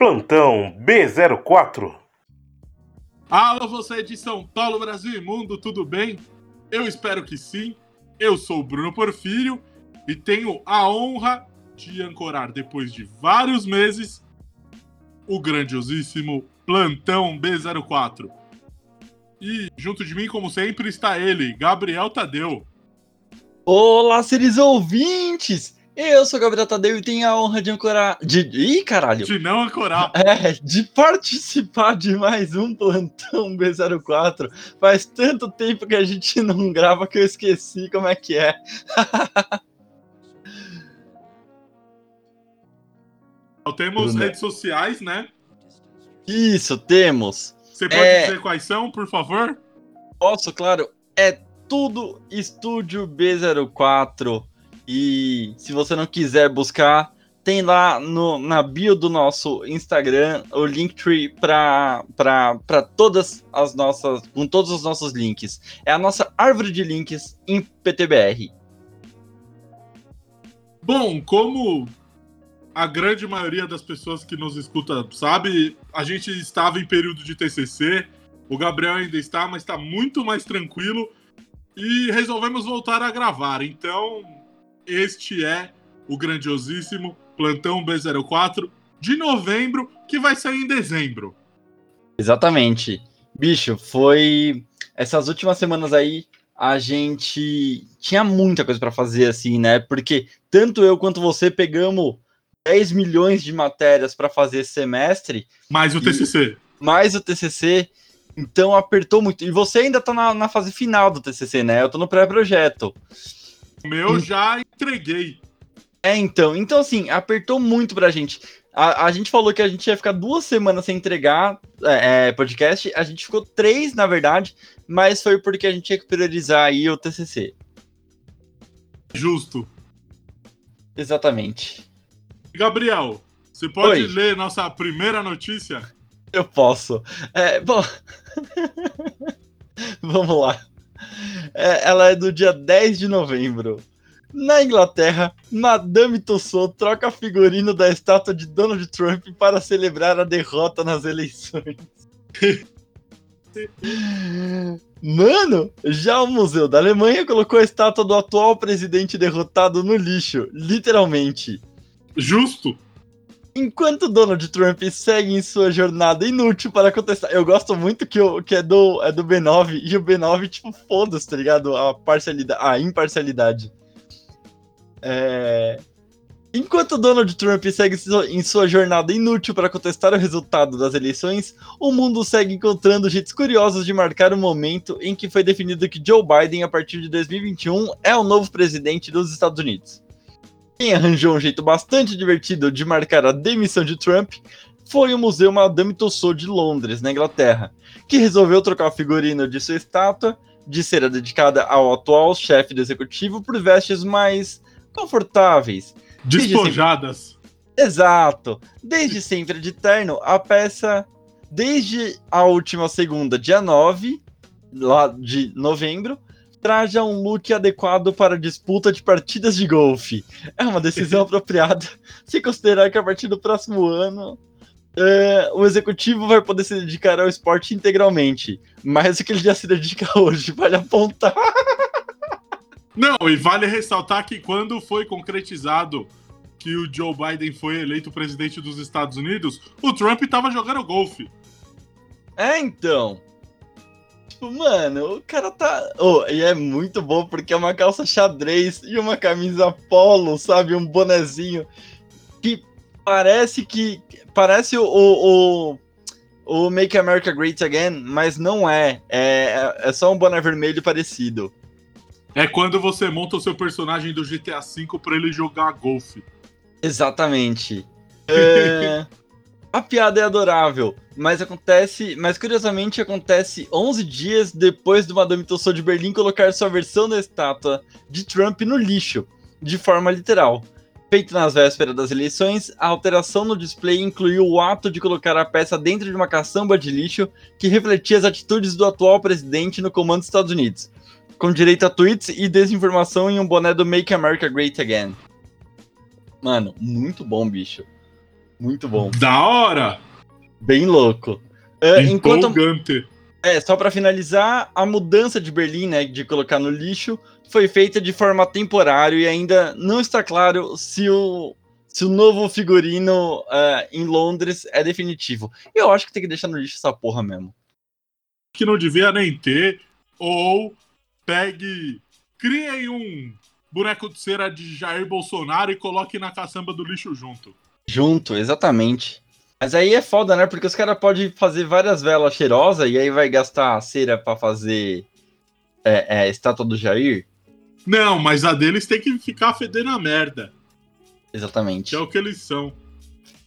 Plantão B04. Alô, você de São Paulo, Brasil e Mundo, tudo bem? Eu espero que sim. Eu sou o Bruno Porfírio e tenho a honra de ancorar, depois de vários meses, o grandiosíssimo Plantão B04. E junto de mim, como sempre, está ele, Gabriel Tadeu. Olá, seres ouvintes! Eu sou o Gabriel Tadeu e tenho a honra de ancorar. De. Ih, caralho! De não ancorar. É, de participar de mais um plantão B04. Faz tanto tempo que a gente não grava que eu esqueci como é que é. Temos Bruno. redes sociais, né? Isso, temos. Você pode é... dizer quais são, por favor? Posso, claro. É tudo Estúdio B04. E se você não quiser buscar, tem lá no, na bio do nosso Instagram o Linktree para todas as nossas. com todos os nossos links. É a nossa árvore de links em PTBR. Bom, como a grande maioria das pessoas que nos escuta sabe, a gente estava em período de TCC, o Gabriel ainda está, mas está muito mais tranquilo e resolvemos voltar a gravar. Então, este é o grandiosíssimo Plantão B04 de novembro, que vai sair em dezembro. Exatamente. Bicho, foi essas últimas semanas aí a gente tinha muita coisa para fazer assim, né? Porque tanto eu quanto você pegamos 10 milhões de matérias para fazer semestre. Mais o TCC. Mais o TCC. Então apertou muito. E você ainda tá na, na fase final do TCC, né? Eu tô no pré-projeto. O meu já entreguei. É, então. Então, assim, apertou muito pra gente. A, a gente falou que a gente ia ficar duas semanas sem entregar é, é, podcast. A gente ficou três, na verdade, mas foi porque a gente tinha que priorizar aí o TCC. Justo. Exatamente. Gabriel, você pode Oi. ler nossa primeira notícia? Eu posso. É, bom. Vamos lá. É, ela é do dia 10 de novembro. Na Inglaterra, Madame Tussauds troca figurino da estátua de Donald Trump para celebrar a derrota nas eleições. Mano, já o Museu da Alemanha colocou a estátua do atual presidente derrotado no lixo, literalmente. Justo. Enquanto Donald Trump segue em sua jornada inútil para contestar. Eu gosto muito que, eu, que é, do, é do B9 e o B9, tipo, foda-se, tá ligado? A parcialidade, a imparcialidade. É... Enquanto Donald Trump segue em sua jornada inútil para contestar o resultado das eleições, o mundo segue encontrando jeitos curiosos de marcar o momento em que foi definido que Joe Biden, a partir de 2021, é o novo presidente dos Estados Unidos. Quem arranjou um jeito bastante divertido de marcar a demissão de Trump foi o Museu Madame Tussauds de Londres, na Inglaterra, que resolveu trocar o figurino de sua estátua de ser dedicada ao atual chefe do executivo por vestes mais confortáveis. Despojadas. Sempre... Exato. Desde sempre de terno, a peça, desde a última segunda, dia 9, lá de novembro, traja um look adequado para disputa de partidas de golfe. É uma decisão apropriada se considerar que a partir do próximo ano é, o executivo vai poder se dedicar ao esporte integralmente. Mais do que ele já se dedica hoje, vale apontar. Não, e vale ressaltar que quando foi concretizado que o Joe Biden foi eleito presidente dos Estados Unidos, o Trump estava jogando golfe. É, então. Tipo, mano, o cara tá. Oh, e é muito bom porque é uma calça xadrez e uma camisa polo, sabe? Um bonezinho que parece que. Parece o, o, o Make America Great Again, mas não é. É, é só um boné vermelho parecido. É quando você monta o seu personagem do GTA V pra ele jogar golfe. Exatamente. É... A piada é adorável, mas acontece, mas curiosamente acontece 11 dias depois do Madame Tussauds de Berlim colocar sua versão da estátua de Trump no lixo, de forma literal. Feita nas vésperas das eleições, a alteração no display incluiu o ato de colocar a peça dentro de uma caçamba de lixo que refletia as atitudes do atual presidente no comando dos Estados Unidos, com direito a tweets e desinformação em um boné do Make America Great Again. Mano, muito bom, bicho. Muito bom. Da hora! Bem louco. É, enquanto, é, só pra finalizar, a mudança de Berlim, né, de colocar no lixo, foi feita de forma temporária e ainda não está claro se o, se o novo figurino é, em Londres é definitivo. Eu acho que tem que deixar no lixo essa porra mesmo. Que não devia nem ter. Ou pegue. Criem um boneco de cera de Jair Bolsonaro e coloque na caçamba do lixo junto. Junto, exatamente. Mas aí é foda, né? Porque os caras podem fazer várias velas cheirosas e aí vai gastar cera pra fazer é, é, estátua do Jair. Não, mas a deles tem que ficar fedendo a merda. Exatamente. Que é o que eles são.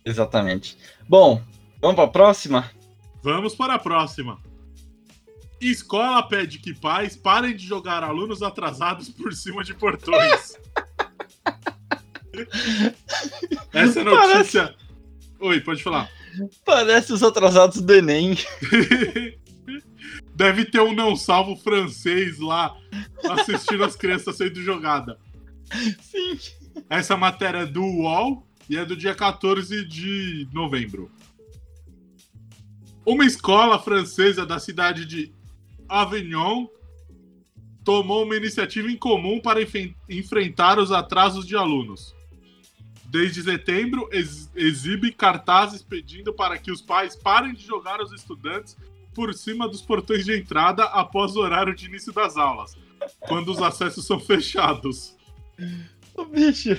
Exatamente. Bom, vamos pra próxima? Vamos para a próxima. Escola pede que pais parem de jogar alunos atrasados por cima de portões. Essa notícia. Oi, pode falar. Parece os atrasados do Enem. Deve ter um não salvo francês lá assistindo as crianças sendo jogadas. Sim. Essa matéria é do UOL e é do dia 14 de novembro. Uma escola francesa da cidade de Avignon tomou uma iniciativa em comum para enfrentar os atrasos de alunos. Desde setembro, ex- exibe cartazes pedindo para que os pais parem de jogar os estudantes por cima dos portões de entrada após o horário de início das aulas, quando os acessos são fechados. Ô, bicho,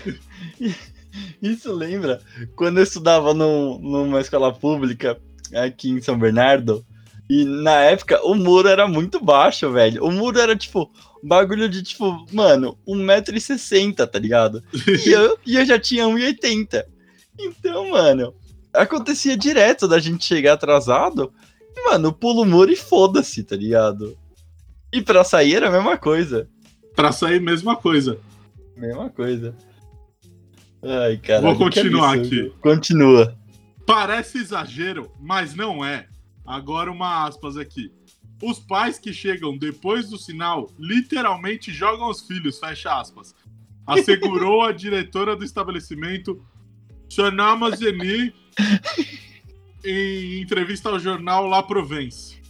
isso lembra quando eu estudava num- numa escola pública aqui em São Bernardo. E na época o muro era muito baixo, velho. O muro era tipo bagulho de tipo, mano, 1,60m, tá ligado? E eu, e eu já tinha 1,80. Então, mano, acontecia direto da gente chegar atrasado. E, mano, pula o muro e foda-se, tá ligado? E pra sair era a mesma coisa. Pra sair, mesma coisa. Mesma coisa. Ai, cara. Vou continuar aqui. Continua. Parece exagero, mas não é. Agora uma aspas aqui. Os pais que chegam depois do sinal literalmente jogam os filhos, fecha aspas. Assegurou a diretora do estabelecimento, Shanama Zeni, em entrevista ao jornal La Provence.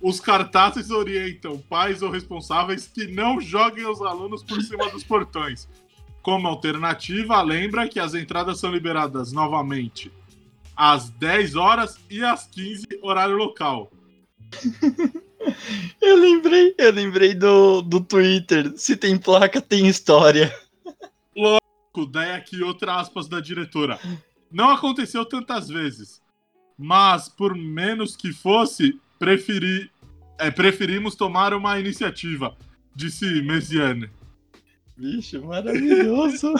Os cartazes orientam pais ou responsáveis que não joguem os alunos por cima dos portões. Como alternativa, lembra que as entradas são liberadas novamente às 10 horas e às 15, horário local. Eu lembrei, eu lembrei do, do Twitter. Se tem placa, tem história. Daí aqui outra aspas da diretora. Não aconteceu tantas vezes, mas por menos que fosse, preferi, é, preferimos tomar uma iniciativa, disse Mesiane. Bicho, maravilhoso.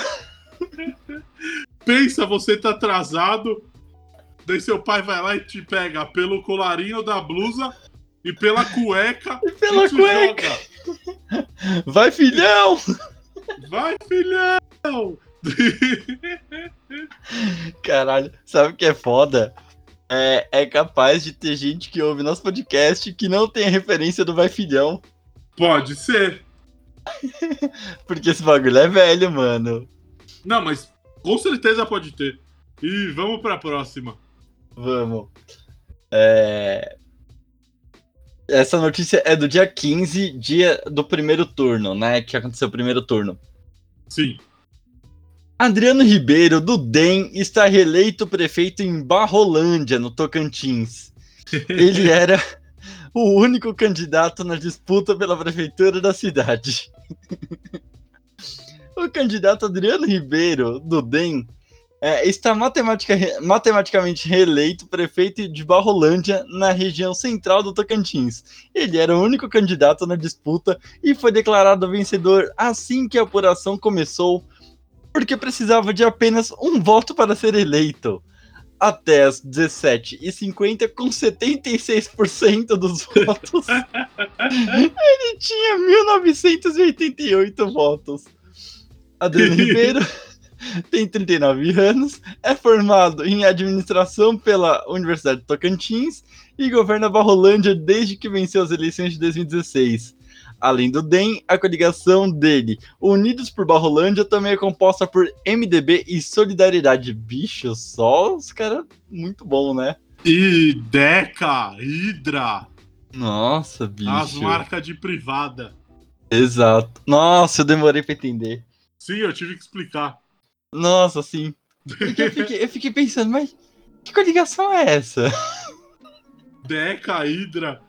Pensa, você tá atrasado, daí seu pai vai lá e te pega pelo colarinho da blusa e pela cueca E pela e cueca. joga. Vai, filhão! Vai, filhão! Caralho, sabe o que é foda? É, é capaz de ter gente que ouve nosso podcast que não tem a referência do Vai Filhão. Pode ser. Porque esse bagulho é velho, mano. Não, mas com certeza pode ter. E vamos pra próxima. Vamos. É... Essa notícia é do dia 15, dia do primeiro turno, né? Que aconteceu o primeiro turno. Sim. Adriano Ribeiro, do DEM, está reeleito prefeito em Barrolândia, no Tocantins. Ele era o único candidato na disputa pela prefeitura da cidade. O candidato Adriano Ribeiro, do DEM, é, está matematica- matematicamente reeleito prefeito de Barrolândia, na região central do Tocantins. Ele era o único candidato na disputa e foi declarado vencedor assim que a apuração começou, porque precisava de apenas um voto para ser eleito. Até as 17h50, com 76% dos votos, ele tinha 1988 votos. Adriano Ribeiro tem 39 anos, é formado em administração pela Universidade de Tocantins e governa Barrolândia desde que venceu as eleições de 2016. Além do DEM, a coligação dele, Unidos por Barrolândia, também é composta por MDB e Solidariedade. Bicho, só os caras muito bom, né? E Deca, Hydra, Nossa, bicho. as marcas de privada. Exato. Nossa, eu demorei pra entender. Sim, eu tive que explicar. Nossa, sim. Eu fiquei, eu fiquei pensando, mas que coligação é essa? Deca, Hydra.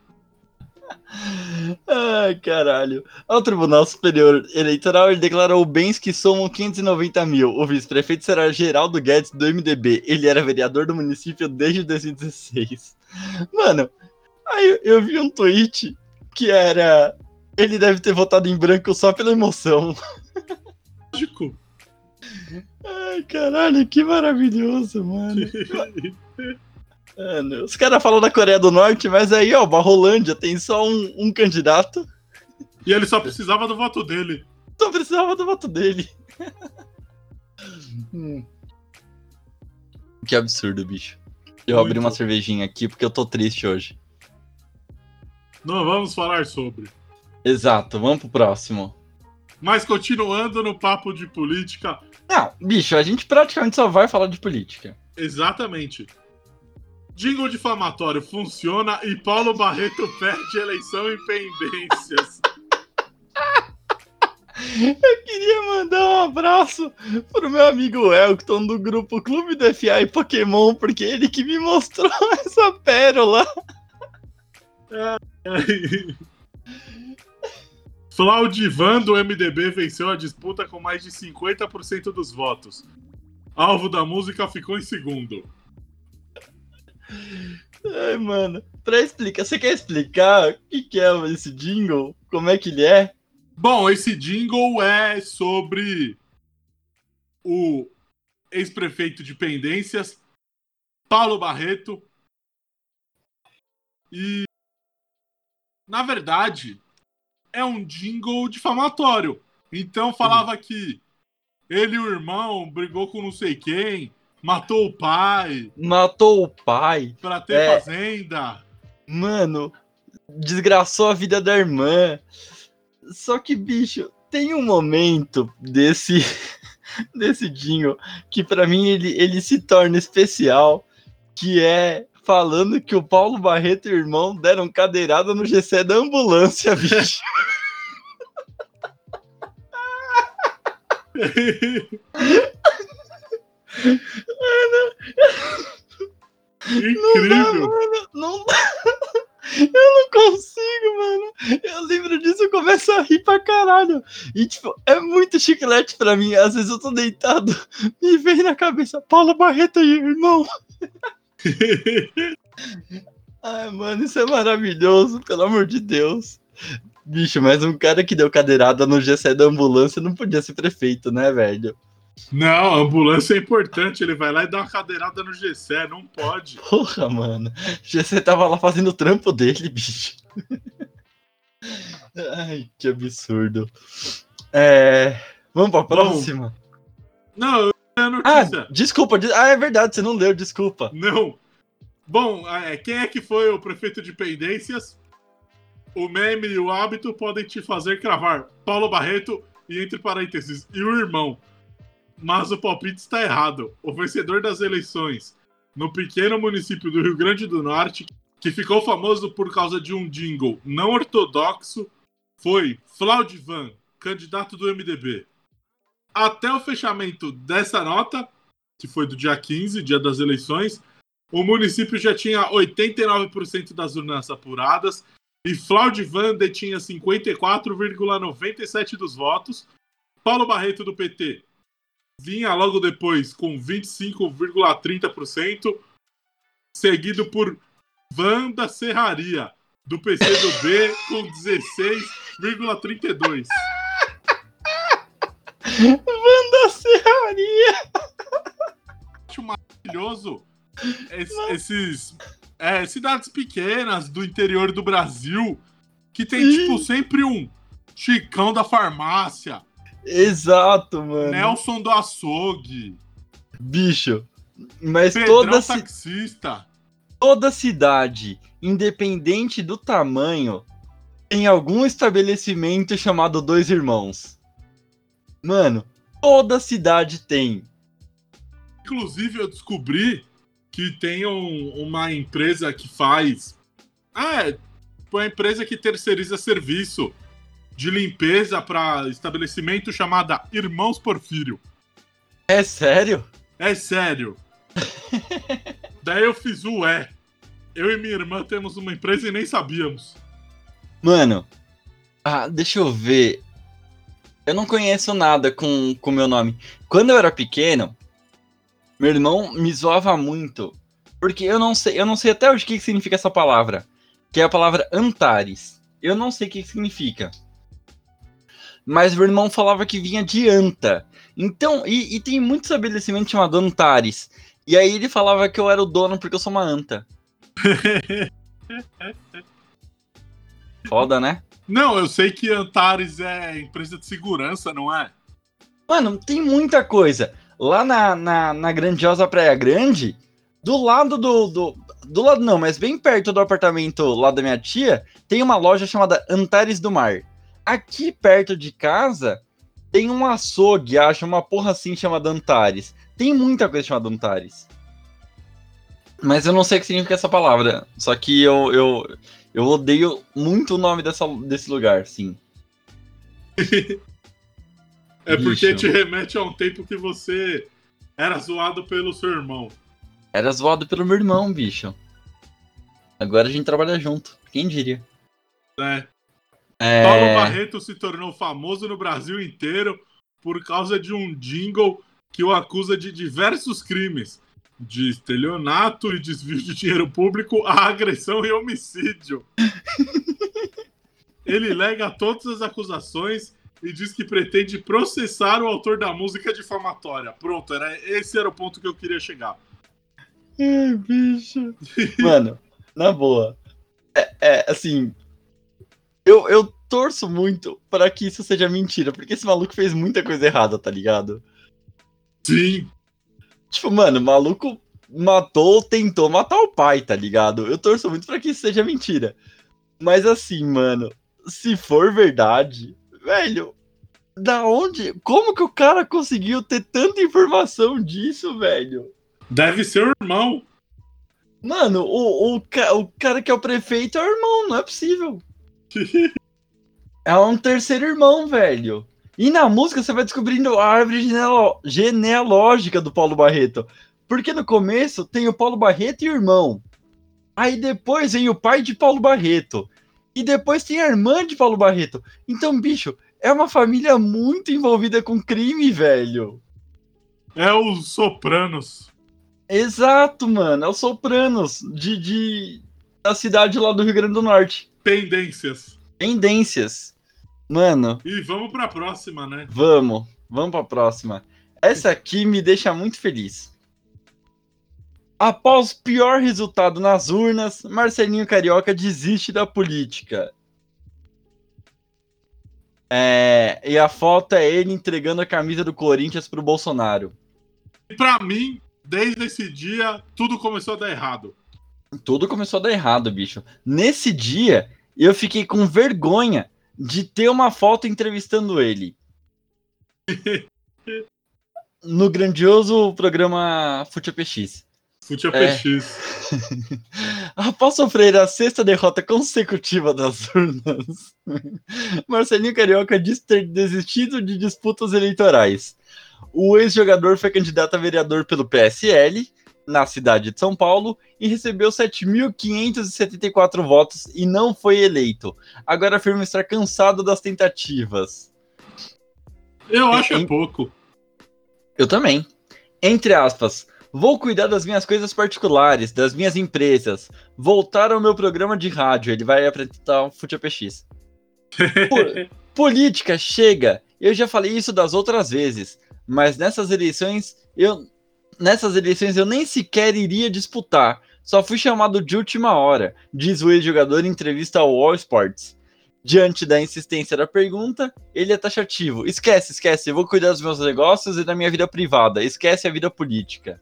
Ai, caralho. Ao Tribunal Superior Eleitoral, ele declarou bens que somam 590 mil. O vice-prefeito será Geraldo Guedes, do MDB. Ele era vereador do município desde 2016. Mano, aí eu, eu vi um tweet que era. Ele deve ter votado em branco só pela emoção. Lógico. Ai, caralho, que maravilhoso, mano. Mano, os caras falam da Coreia do Norte, mas aí, ó, Barrolândia tem só um, um candidato. E ele só precisava do voto dele. Só precisava do voto dele. Hum. Que absurdo, bicho. Eu Muito. abri uma cervejinha aqui porque eu tô triste hoje. Não vamos falar sobre. Exato, vamos pro próximo. Mas continuando no papo de política, Não, bicho, a gente praticamente só vai falar de política. exatamente. Jingle difamatório funciona e Paulo Barreto perde eleição em pendências. Eu queria mandar um abraço pro meu amigo Elton do grupo Clube do FA e Pokémon, porque ele que me mostrou essa pérola. Flaudivan do MDB venceu a disputa com mais de 50% dos votos. Alvo da música ficou em segundo. Ai, mano, pra explicar, você quer explicar o que, que é esse jingle? Como é que ele é? Bom, esse jingle é sobre o ex-prefeito de Pendências, Paulo Barreto. E, na verdade, é um jingle difamatório. Então falava que ele e o irmão brigou com não sei quem, matou o pai Matou o pai, pra ter É. fazenda. mano, desgraçou a vida da irmã. Só que, bicho, tem um momento desse desse jingle que pra mim ele, ele se torna especial, que é falando que o Paulo Barreto e o irmão deram cadeirada no GC da ambulância, bicho. Incrível. Não dá. Eu não consigo, mano. Eu lembro disso e começo a rir pra caralho. E, tipo, é muito chiclete pra mim. Às vezes eu tô deitado e vem na cabeça Paulo Barreto e irmão. Ai, mano, isso é maravilhoso, pelo amor de Deus. Bicho, mas um cara que deu cadeirada no GC da ambulância não podia ser prefeito, né, velho? Não, ambulância é importante. Ele vai lá e dá uma cadeirada no GC, não pode. Porra, mano. GC tava lá fazendo o trampo dele, bicho. Ai, que absurdo. É... Vamos pra próxima? Não, eu tenho a ah, desculpa. de- Ah, é verdade, você não leu, desculpa. Não. Bom, é, quem é que foi o prefeito de Pendências? O meme e o hábito podem te fazer cravar Paulo Barreto e, entre parênteses, e o irmão. Mas o palpite está errado. O vencedor das eleições no pequeno município do Rio Grande do Norte, que ficou famoso por causa de um jingle não ortodoxo, foi Flaudivan, candidato do MDB. Até o fechamento dessa nota, que foi do dia 15, dia das eleições, o município já tinha 89% das urnas apuradas e Flaudivan detinha 54,97% dos votos. Paulo Barreto, do PT, vinha logo depois com 25,30%, seguido por Wanda Serraria, do PCdoB, com 16,32%. Manda serraria. acho maravilhoso es- esses é, cidades pequenas do interior do Brasil que tem, Sim. tipo, sempre um Chicão da farmácia, Exato, mano. Nelson do açougue, Bicho. Mas Pedrão toda, taxista. toda cidade, independente do tamanho, tem algum estabelecimento chamado Dois Irmãos. Mano, toda cidade tem. Inclusive, eu descobri que tem um- uma empresa que faz. Ah, é uma empresa que terceiriza serviço de limpeza para estabelecimento chamada Irmãos Porfírio. É sério? É sério. Daí eu fiz o é. Eu e minha irmã temos uma empresa e nem sabíamos. Mano, ah, deixa eu ver. Eu não conheço nada com o meu nome. Quando eu era pequeno, meu irmão me zoava muito. Porque eu não sei, eu não sei até hoje o que que significa essa palavra. Que é a palavra Antares. Eu não sei o que que significa. Mas meu irmão falava que vinha de anta. Então, e, e tem muito estabelecimento chamado Antares. E aí ele falava que eu era o dono porque eu sou uma anta. Foda, né? Não, eu sei que Antares é empresa de segurança, não é? Mano, tem muita coisa. Lá na, na, na grandiosa Praia Grande, do lado do, do. Do lado não, mas bem perto do apartamento lá da minha tia, tem uma loja chamada Antares do Mar. Aqui perto de casa tem um açougue, acho, uma porra assim chamada Antares. Tem muita coisa chamada Antares. Mas eu não sei o que significa essa palavra. Só que eu, eu, eu odeio muito o nome dessa, desse lugar, sim. É porque te remete a um tempo que você era zoado pelo seu irmão. Era zoado pelo meu irmão, bicho. Agora a gente trabalha junto. Quem diria? Né? É... Paulo Barreto se tornou famoso no Brasil inteiro por causa de um jingle que o acusa de diversos crimes. De estelionato e desvio de dinheiro público a agressão e homicídio. Ele nega todas as acusações e diz que pretende processar o autor da música difamatória. Pronto, era, esse era o ponto que eu queria chegar. Ai, bicho. Mano, na boa. É, é, assim. Eu, eu torço muito para que isso seja mentira, porque esse maluco fez muita coisa errada, tá ligado? Sim, Tipo, mano, o maluco matou, tentou matar o pai, tá ligado? Eu torço muito pra que isso seja mentira. Mas assim, mano, se for verdade, velho, da onde? Como que o cara conseguiu ter tanta informação disso, velho? deve ser o irmão. Mano, o, o, o cara que é o prefeito é o irmão, não é possível. É um terceiro irmão, velho. E na música você vai descobrindo a árvore genealógica do Paulo Barreto. Porque no começo tem o Paulo Barreto e o irmão. Aí depois vem o pai de Paulo Barreto. E depois tem a irmã de Paulo Barreto. Então, bicho, é uma família muito envolvida com crime, velho. É os Sopranos. Exato, mano. É o Sopranos de, de- da cidade lá do Rio Grande do Norte. Tendências. Tendências. Mano, E vamos pra próxima, né? vamos. Vamos pra próxima. Essa aqui me deixa muito feliz. Após o pior resultado nas urnas, Marcelinho Carioca desiste da política. É, e a foto é ele entregando a camisa do Corinthians pro Bolsonaro. E pra mim, desde esse dia, tudo começou a dar errado. Tudo começou a dar errado, bicho. Nesse dia, eu fiquei com vergonha de ter uma foto entrevistando ele. No grandioso programa Fute PX. Fute É. PX. Após sofrer a sexta derrota consecutiva das urnas, Marcelinho Carioca diz ter desistido de disputas eleitorais. O ex-jogador foi candidato a vereador pelo PSL na cidade de São Paulo e recebeu 7.574 votos e não foi eleito. Agora afirma estar cansado das tentativas. Eu acho é pouco. Eu também. Entre aspas, vou cuidar das minhas coisas particulares, das minhas empresas, voltar ao meu programa de rádio. Ele vai apresentar o Fute PX. Po- política, chega! Eu já falei isso das outras vezes, mas nessas eleições eu nessas eleições eu nem sequer iria disputar. Só fui chamado de última hora, diz o ex-jogador em entrevista ao All Sports. Diante da insistência da pergunta, ele é taxativo. Esquece, esquece, eu vou cuidar dos meus negócios e da minha vida privada. Esquece a vida política.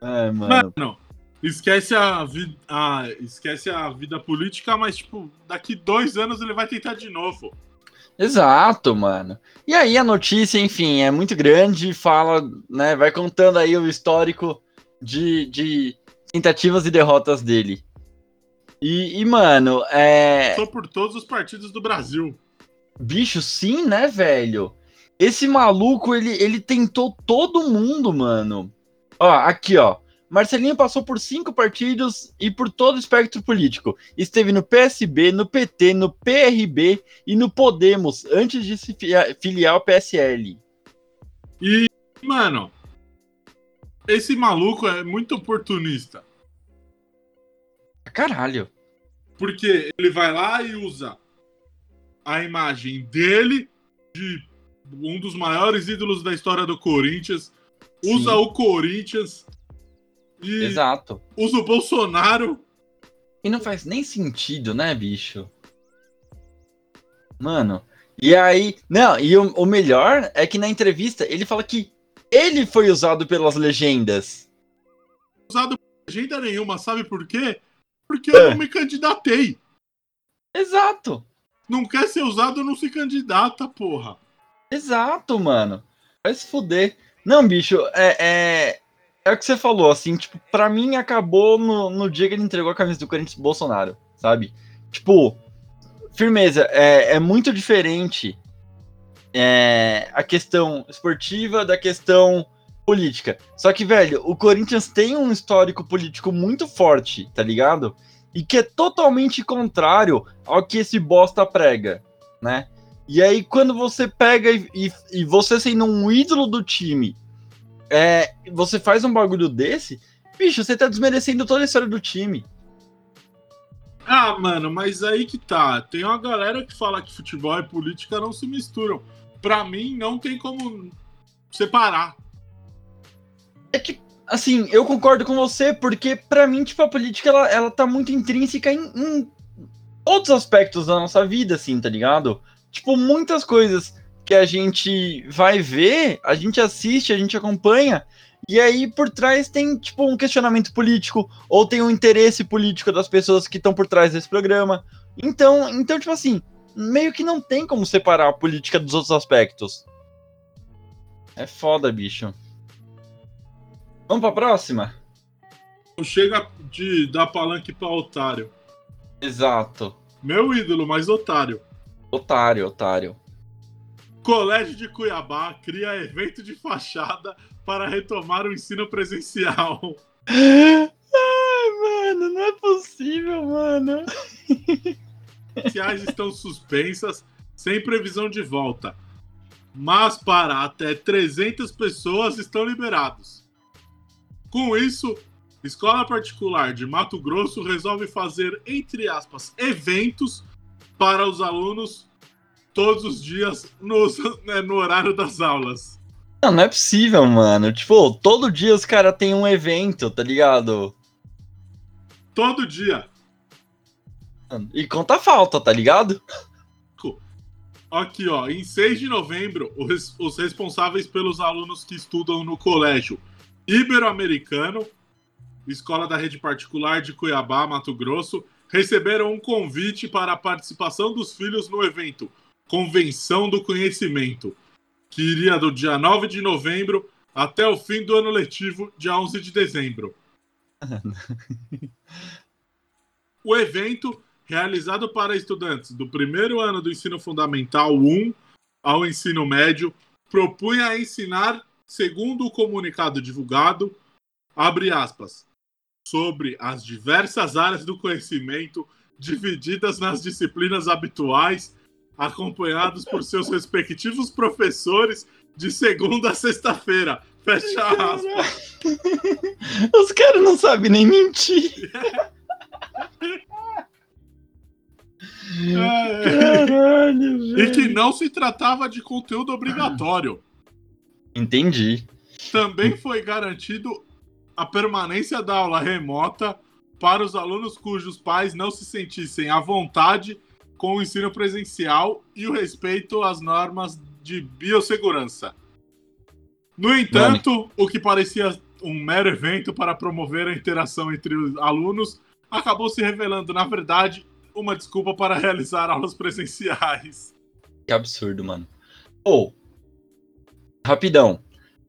É, mano. Mano, Esquece a, vi a, esquece a vida política, mas, tipo, daqui dois anos ele vai tentar de novo. Exato, mano. E aí a notícia, enfim, é muito grande, fala, né, vai contando aí o histórico de, de tentativas e derrotas dele. E, e, mano, é. Só por todos os partidos do Brasil. Bicho, sim, né, velho? Esse maluco, ele, ele tentou todo mundo, mano. Ó, aqui, ó. Marcelinho passou por cinco partidos e por todo o espectro político. Esteve no PSB, no PT, no PRB e no Podemos, antes de se filiar ao PSL. E, mano, esse maluco é muito oportunista. Caralho. Porque ele vai lá e usa a imagem dele, de um dos maiores ídolos da história do Corinthians, usa Sim. o Corinthians e Exato. usa o Bolsonaro. E não faz nem sentido, né, bicho? Mano, e aí. Não, e o, o melhor é que na entrevista ele fala que ele foi usado pelas legendas. Usado por legenda nenhuma, sabe por quê? Porque eu é. não me candidatei. Exato. Não quer ser usado, não se candidata, porra. Exato, mano. Vai se fuder. Não, bicho, é, é, é o que você falou, assim, tipo, pra mim acabou no, no dia que ele entregou a camisa do Corinthians Bolsonaro, sabe? Tipo, firmeza, é, é muito diferente é, a questão esportiva da questão política. Só que, velho, o Corinthians tem um histórico político muito forte, tá ligado? E que é totalmente contrário ao que esse bosta prega, né? E aí, quando você pega e, e, e você sendo um ídolo do time, é, você faz um bagulho desse, bicho, você tá desmerecendo toda a história do time. Ah, mano, mas aí que tá. Tem uma galera que fala que futebol e política não se misturam. Pra mim, não tem como separar. É que, assim, eu concordo com você, porque para mim, tipo, a política, ela, ela tá muito intrínseca em, em outros aspectos da nossa vida, assim, tá ligado? Tipo, muitas coisas que a gente vai ver, a gente assiste, a gente acompanha, e aí por trás tem, tipo, um questionamento político, ou tem um interesse político das pessoas que estão por trás desse programa. Então, então, tipo assim, meio que não tem como separar a política dos outros aspectos. É foda, bicho. Vamos pra próxima? Chega de dar palanque pra otário. Exato. Meu ídolo, mas otário. Otário, otário. Colégio de Cuiabá cria evento de fachada para retomar o ensino presencial. Ai, mano, não é possível, mano. Sociais estão suspensas, sem previsão de volta. Mas para até 300 pessoas estão liberados. Com isso, escola particular de Mato Grosso resolve fazer, entre aspas, eventos para os alunos todos os dias no, né, no horário das aulas. Não, não é possível, mano. Tipo, todo dia os caras têm um evento, tá ligado? Todo dia. E conta falta, tá ligado? Aqui, ó. Em 6 de novembro, os, os responsáveis pelos alunos que estudam no colégio Ibero-Americano, escola da rede particular de Cuiabá, Mato Grosso, receberam um convite para a participação dos filhos no evento Convenção do Conhecimento, que iria do dia 9 de novembro até o fim do ano letivo, dia 11 de dezembro. o evento, realizado para estudantes do primeiro ano do ensino fundamental 1 ao ensino médio, propunha ensinar segundo o comunicado divulgado, abre aspas, sobre as diversas áreas do conhecimento divididas nas disciplinas habituais, acompanhados por seus respectivos professores de segunda a sexta-feira. Fecha aspas. Os caras não sabem nem mentir. Caralho, velho. E que não se tratava de conteúdo obrigatório. Entendi. Também foi garantido a permanência da aula remota para os alunos cujos pais não se sentissem à vontade com o ensino presencial e o respeito às normas de biossegurança. No entanto, Mano. o que parecia um mero evento para promover a interação entre os alunos, acabou se revelando, na verdade, uma desculpa para realizar aulas presenciais. Que absurdo, mano. Ou, rapidão.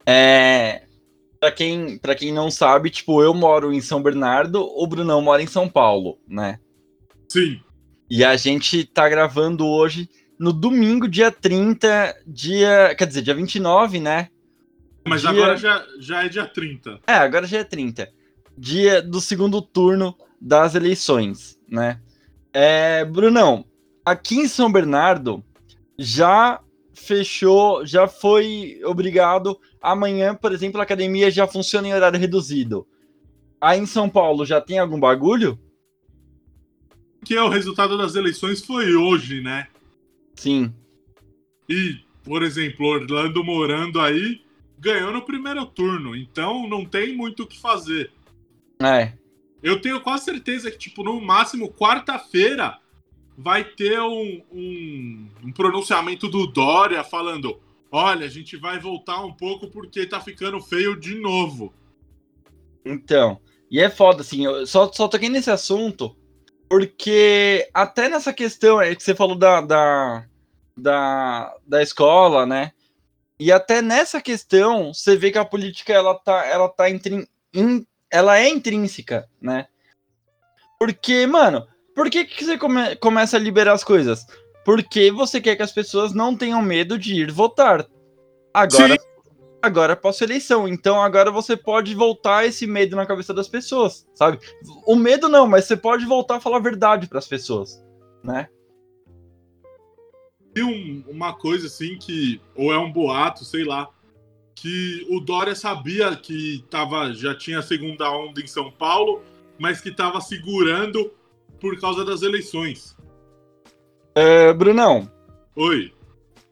É. Pra quem, pra quem não sabe, tipo, eu moro em São Bernardo, o Brunão mora em São Paulo, né? Sim. E a gente tá gravando hoje no domingo, dia 30, dia. Quer dizer, dia 29, né? Mas Dia- agora já, já é dia 30. É, agora já é 30. Dia do segundo turno das eleições, né? É, Brunão, aqui em São Bernardo já fechou, já foi obrigado. Amanhã, por exemplo, a academia já funciona em horário reduzido. Aí em São Paulo já tem algum bagulho? Que é o resultado das eleições foi hoje, né? Sim. E, por exemplo, Orlando morando aí ganhou no primeiro turno, então não tem muito o que fazer. É. Eu tenho quase certeza que, tipo, no máximo quarta-feira vai ter um, um, um pronunciamento do Dória falando: olha, a gente vai voltar um pouco porque tá ficando feio de novo. Então, e é foda, assim, eu só, só toquei nesse assunto porque até nessa questão é que você falou da, da, da, da escola, né? E até nessa questão, você vê que a política ela tá, ela tá intrin, in- ela é intrínseca, né? Porque, mano, por que, que você come- começa a liberar as coisas? Porque você quer que as pessoas não tenham medo de ir votar. Agora, agora passa eleição. Então agora você pode voltar esse medo na cabeça das pessoas, sabe? O medo não, mas você pode voltar a falar a verdade para as pessoas, né? Tem um- uma coisa assim que, ou é um boato, sei lá, que o Dória sabia que tava, já tinha a segunda onda em São Paulo, mas que tava segurando por causa das eleições. É, Brunão, Oi.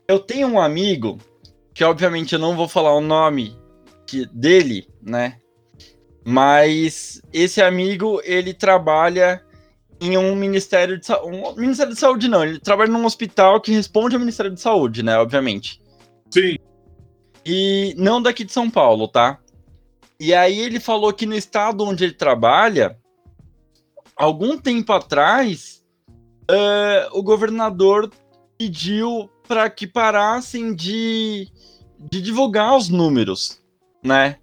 eu tenho um amigo que obviamente eu não vou falar o nome que- dele, né? Mas esse amigo ele trabalha em um ministério de saúde, um ministério de saúde não, ele trabalha num hospital que responde ao Ministério de Saúde, né? Obviamente. Sim. E não daqui de São Paulo, tá? E aí ele falou que no estado onde ele trabalha, algum tempo atrás, eh, o governador pediu para que parassem de, de divulgar os números, né?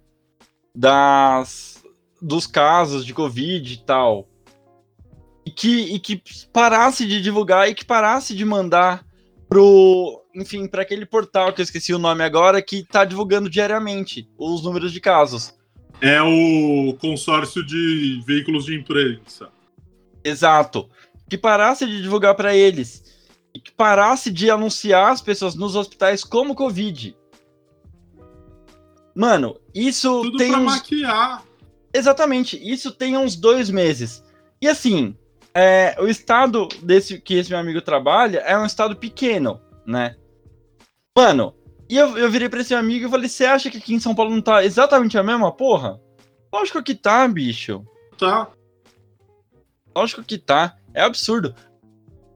Das, dos casos de Covid e tal. E que, e que parasse de divulgar e que parasse de mandar pro, enfim, para aquele portal que eu esqueci o nome agora, que tá divulgando diariamente os números de casos. É o consórcio de veículos de imprensa. Exato. Que parasse de divulgar para eles. E que parasse de anunciar as pessoas nos hospitais como Covid. Mano, isso Tudo tem pra uns... maquiar. Exatamente, isso tem uns dois meses. E assim, é, o estado desse que esse meu amigo trabalha é um estado pequeno, né? Mano, e eu, eu virei pra esse amigo e falei: você acha que aqui em São Paulo não tá exatamente a mesma porra? Lógico que tá, bicho. Tá? Lógico que tá. É absurdo.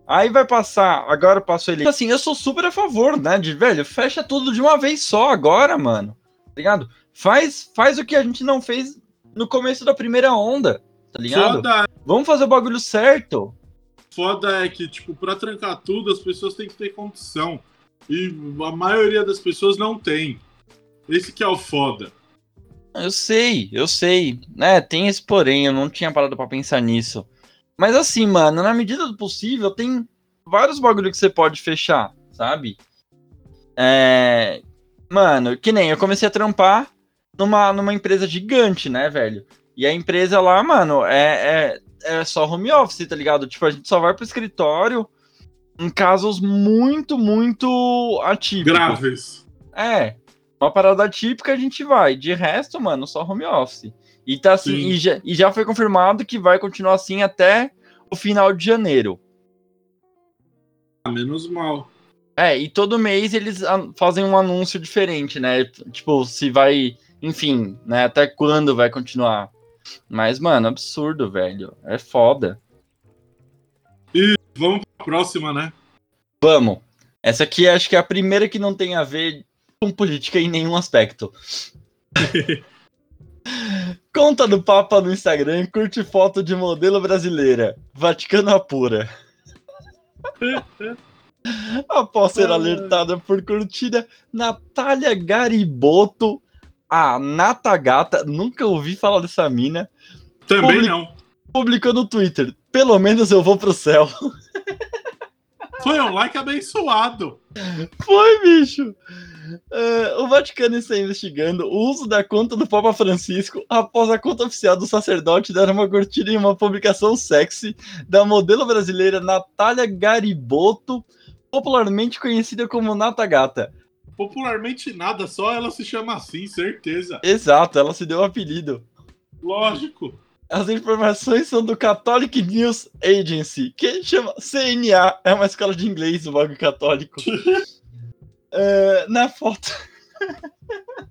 Aí vai passar, agora passou ele. Assim, eu sou super a favor, né? De velho, fecha tudo de uma vez só agora, mano. Tá ligado? Faz, faz o que a gente não fez no começo da primeira onda, tá ligado? Foda, Vamos fazer o bagulho certo. foda é que, tipo, pra trancar tudo, as pessoas têm que ter condição. E a maioria das pessoas não tem. Esse que é o foda. Eu sei, eu sei. É, tem esse porém, eu não tinha parado pra pensar nisso. Mas assim, mano, na medida do possível, tem vários bagulho que você pode fechar, sabe? É. Mano, que nem eu comecei a trampar numa, numa empresa gigante, né, velho? E a empresa lá, mano, é, é, é só home office, tá ligado? Tipo, a gente só vai pro escritório em casos muito, muito atípicos. Graves. É, uma parada típica a gente vai. De resto, mano, só home office. E tá assim, Sim. e já, e já foi confirmado que vai continuar assim até o final de janeiro. Ah, menos mal. É, e todo mês eles fazem um anúncio diferente, né? Tipo, se vai, enfim, né? Até quando vai continuar. Mas, mano, absurdo, velho. É foda. Vamos pra próxima, né? Vamos. Essa aqui acho que é a primeira que não tem a ver com política em nenhum aspecto. Conta do Papa no Instagram curte foto de modelo brasileira. Vaticano apura. Após ser alertada por curtida, Natália Gariboto, a Nata Gata, nunca ouvi falar dessa mina, Também Publi- não. publicou no Twitter. Pelo menos eu vou pro céu. Foi um like abençoado. Foi, bicho! É, o Vaticano está investigando o uso da conta do Papa Francisco após a conta oficial do sacerdote dar uma curtida em uma publicação sexy da modelo brasileira Natália Gariboto, popularmente conhecida como Nata Gata. Popularmente nada, só ela se chama assim, certeza. Exato, ela se deu o apelido. Lógico. As informações são do Catholic News Agency, que chama CNA, é uma escola de inglês, o bagulho católico. É, na foto.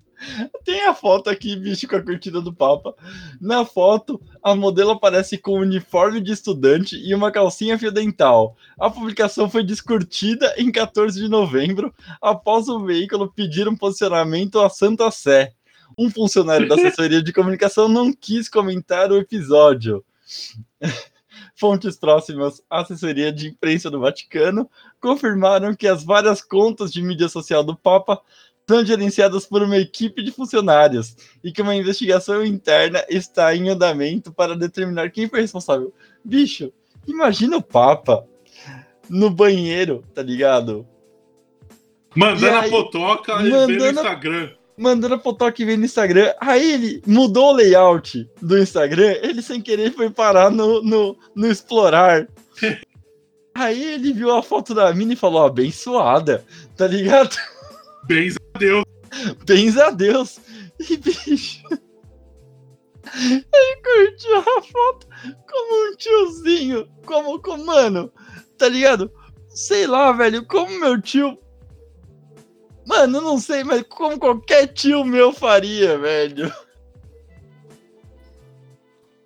Tem a foto aqui, bicho, com a curtida do Papa. Na foto, a modelo aparece com um uniforme de estudante e uma calcinha fio dental. A publicação foi descurtida em 14 de novembro, após o veículo pedir um posicionamento à Santa Sé. Um funcionário da assessoria de comunicação não quis comentar o episódio. Fontes próximas à assessoria de imprensa do Vaticano confirmaram que as várias contas de mídia social do Papa são gerenciadas por uma equipe de funcionários e que uma investigação interna está em andamento para determinar quem foi responsável. Bicho, imagina o Papa no banheiro, tá ligado? Mandando aí, a potoca e mandando vendo no Instagram. Mandando a foto que vem no Instagram. Aí ele mudou o layout do Instagram, ele sem querer foi parar no, no, no explorar. Aí ele viu a foto da mina e falou, abençoada, tá ligado? Bens a Deus. Bens a Deus. E bicho. Ele curtiu a foto como um tiozinho. Como, como, mano, tá ligado? Sei lá, velho, como meu tio. Mano, não sei, mas como qualquer tio meu faria, velho.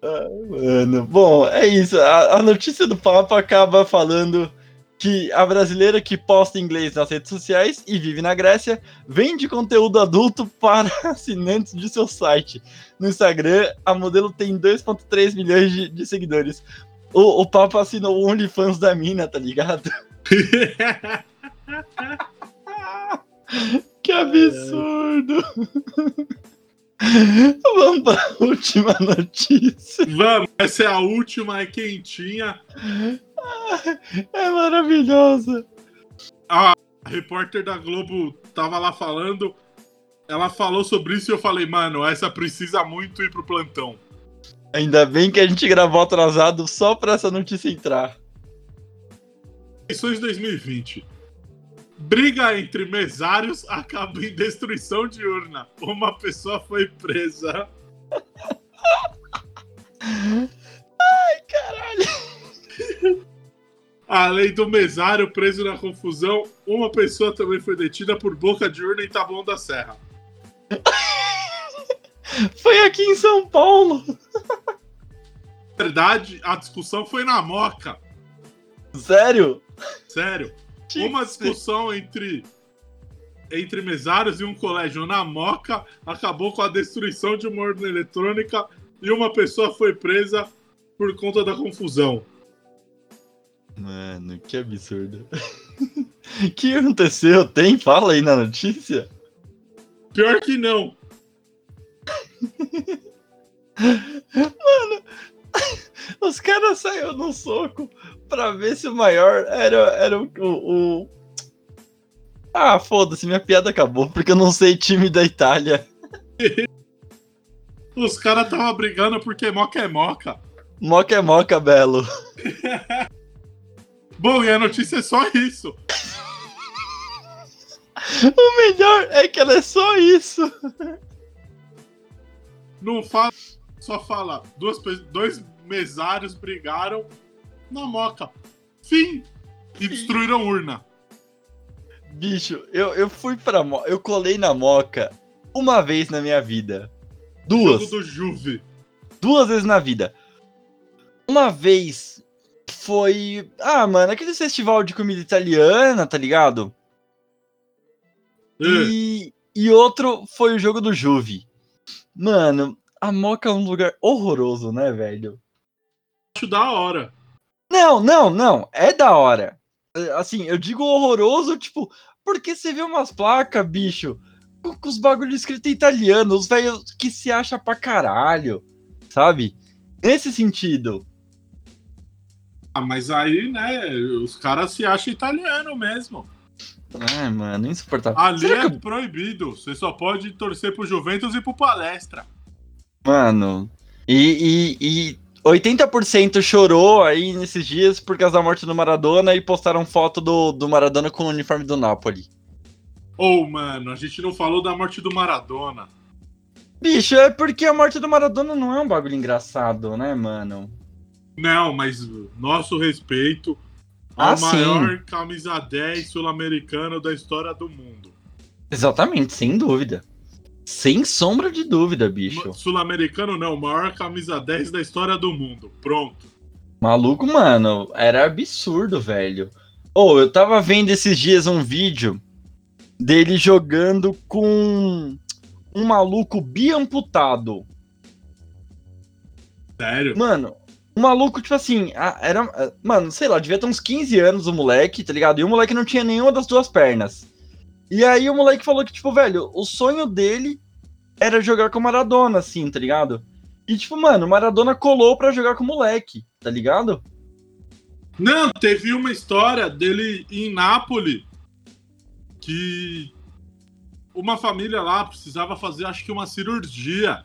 Ah, mano, bom, é isso. A, a notícia do Papa acaba falando que a brasileira que posta inglês nas redes sociais e vive na Grécia vende conteúdo adulto para assinantes de seu site. No Instagram, a modelo tem 2,3 milhões de, de seguidores. O, o Papa assinou o OnlyFans da mina, tá ligado? Que absurdo! Vamos para a última notícia. Vamos, essa é a última, é quentinha. É maravilhosa. A repórter da Globo tava lá falando. Ela falou sobre isso e eu falei, mano, essa precisa muito ir pro plantão. Ainda bem que a gente gravou atrasado só para essa notícia entrar. Eleições 2020. Briga entre mesários acaba em destruição de urna. Uma pessoa foi presa. Caralho! Além do mesário preso na confusão, uma pessoa também foi detida por boca de urna em Taboão da Serra. Foi aqui em São Paulo. Na verdade, a discussão foi na Moca. Sério? Sério. Uma discussão entre entre mesários e um colégio na Moca acabou com a destruição de uma urna eletrônica e uma pessoa foi presa por conta da confusão. Mano, que absurdo. O que aconteceu? Tem? Fala aí na notícia. Pior que não. Os caras saíram no soco pra ver se o maior era, era o, o- o- Ah, foda-se, minha piada acabou, porque eu não sei time da Itália. Os caras estavam brigando porque Moca é Moca. Moca é moca, Belo. Bom, e a notícia é só isso. O melhor é que ela é só isso. Não fala, só fala. Duas, dois mesários brigaram na Moca. Fim. E destruíram urna. Bicho, eu, eu fui pra Moca, eu colei na Moca uma vez na minha vida. Duas. Jogo do Juve. duas vezes na vida. Uma vez foi. Ah, mano, aquele festival de comida italiana, tá ligado? É. E, e outro foi o jogo do Juve. Mano, a Moca é um lugar horroroso, né, velho? Acho da hora. Não, não, não. É da hora. É, Assim, eu digo horroroso, tipo, porque você vê umas placas, bicho, com, com os bagulhos escritos em italiano, os velhos que se acha pra caralho, sabe? Nesse sentido. Ah, mas aí, né, os caras se acham italiano mesmo. Ai, mano, insuportável. Ali Será é que proibido. Você só pode torcer pro Juventus e pro Palestra. Mano, e, e, e 80% chorou aí nesses dias por causa da morte do Maradona e postaram foto do, do Maradona com o uniforme do Napoli. Ô, mano, a gente não falou da morte do Maradona. Bicho, é porque a morte do Maradona não é um bagulho engraçado, né, mano? Não, mas nosso respeito Ah, ao sim. maior camisa 10 sul-americano da história do mundo. Exatamente, sem dúvida. Sem sombra de dúvida, bicho. Sul-americano não, maior camisa 10 da história do mundo. Pronto. Maluco, mano, era absurdo, velho. Ou eu tava vendo esses dias um vídeo dele jogando com um maluco biamputado. Sério. Mano, o maluco, tipo assim, era. Mano, sei lá, devia ter uns 15 anos o moleque, tá ligado? E o moleque não tinha nenhuma das duas pernas. E aí o moleque falou que, tipo, velho, o sonho dele era jogar com o Maradona, assim, tá ligado? E, tipo, mano, Maradona colou pra jogar com o moleque, tá ligado? Não, teve uma história dele em Nápoles que uma família lá precisava fazer, acho que uma cirurgia.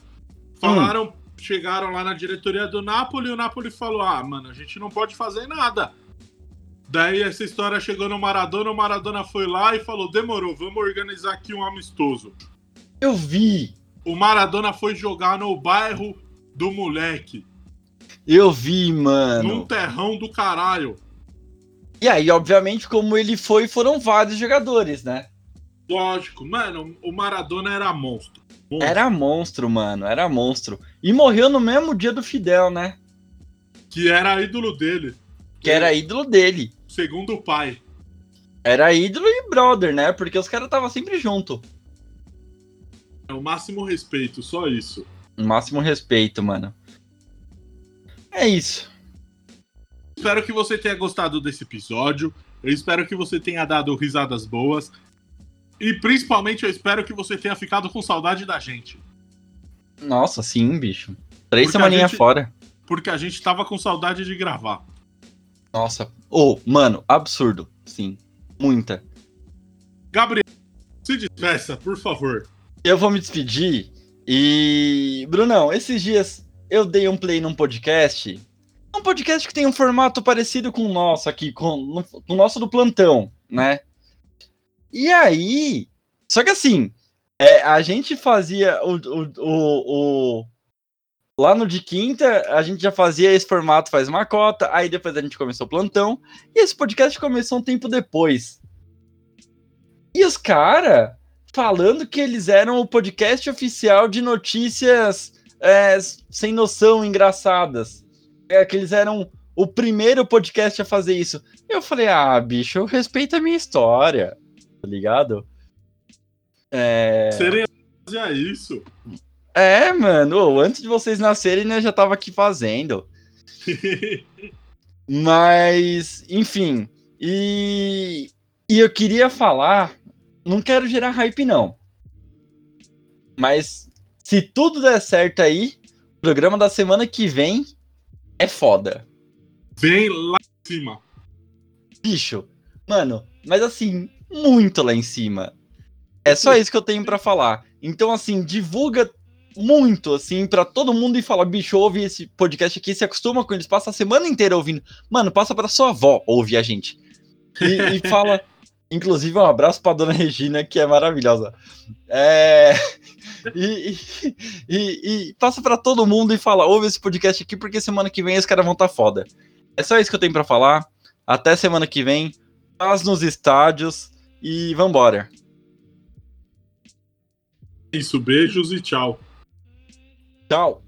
Falaram, chegaram lá na diretoria do Napoli e o Napoli falou: Ah, mano, a gente não pode fazer nada. Daí essa história chegou no Maradona, o Maradona foi lá e falou: Demorou, vamos organizar aqui um amistoso. Eu vi, O Maradona foi jogar no bairro do moleque, eu vi, num mano. terrão do caralho. E aí, obviamente, como ele foi, foram vários jogadores, né? Lógico, mano, o Maradona era monstro. monstro. Era monstro, mano, era monstro. E morreu no mesmo dia do Fidel, né? Que era ídolo dele. Que era ídolo dele. Segundo o pai. Era ídolo e brother, né? Porque os caras estavam sempre junto. É o máximo respeito, só isso. Máximo respeito, mano. É isso. Espero que você tenha gostado desse episódio. Eu espero que você tenha dado risadas boas. E principalmente eu espero que você tenha ficado com saudade da gente. Nossa, sim, bicho. Três semaninhas fora. Porque a gente tava com saudade de gravar. Nossa. Ô, mano, absurdo. Sim. Muita. Gabriel, se despeça, por favor. Eu vou me despedir. E. Brunão, esses dias eu dei um play num podcast. Um podcast que tem um formato parecido com o nosso aqui, com, com o nosso do plantão, né? E aí. Só que assim, é, a gente fazia o, o, o, o- Lá no de quinta, a gente já fazia esse formato faz uma cota, aí depois a gente começou o plantão, e esse podcast começou um tempo depois. E os caras falando que eles eram o podcast oficial de notícias é, sem noção, engraçadas. É, que eles eram o primeiro podcast a fazer isso. Eu falei, ah, bicho, respeita a minha história, tá ligado? É, Serem fazia isso. É mano, antes de vocês nascerem, né, eu já tava aqui fazendo. Mas, enfim, e, e eu queria falar, não quero gerar hype não, mas se tudo der certo aí, o programa da semana que vem é foda. Vem lá em cima. Bicho, mano, mas assim, muito lá em cima. É só isso que eu tenho pra falar. Então, assim, divulga muito, assim, pra todo mundo e fala, bicho, ouve esse podcast aqui, se acostuma com eles, passa a semana inteira ouvindo. Mano, passa pra sua avó ouvir a gente. E, e fala, inclusive, um abraço pra dona Regina, que é maravilhosa. É... E, e, e- e passa pra todo mundo e fala, ouve esse podcast aqui, porque semana que vem os caras vão tá foda. É só isso que eu tenho pra falar. Até semana que vem. Paz nos estádios e vambora. Isso, beijos e tchau. Tchau.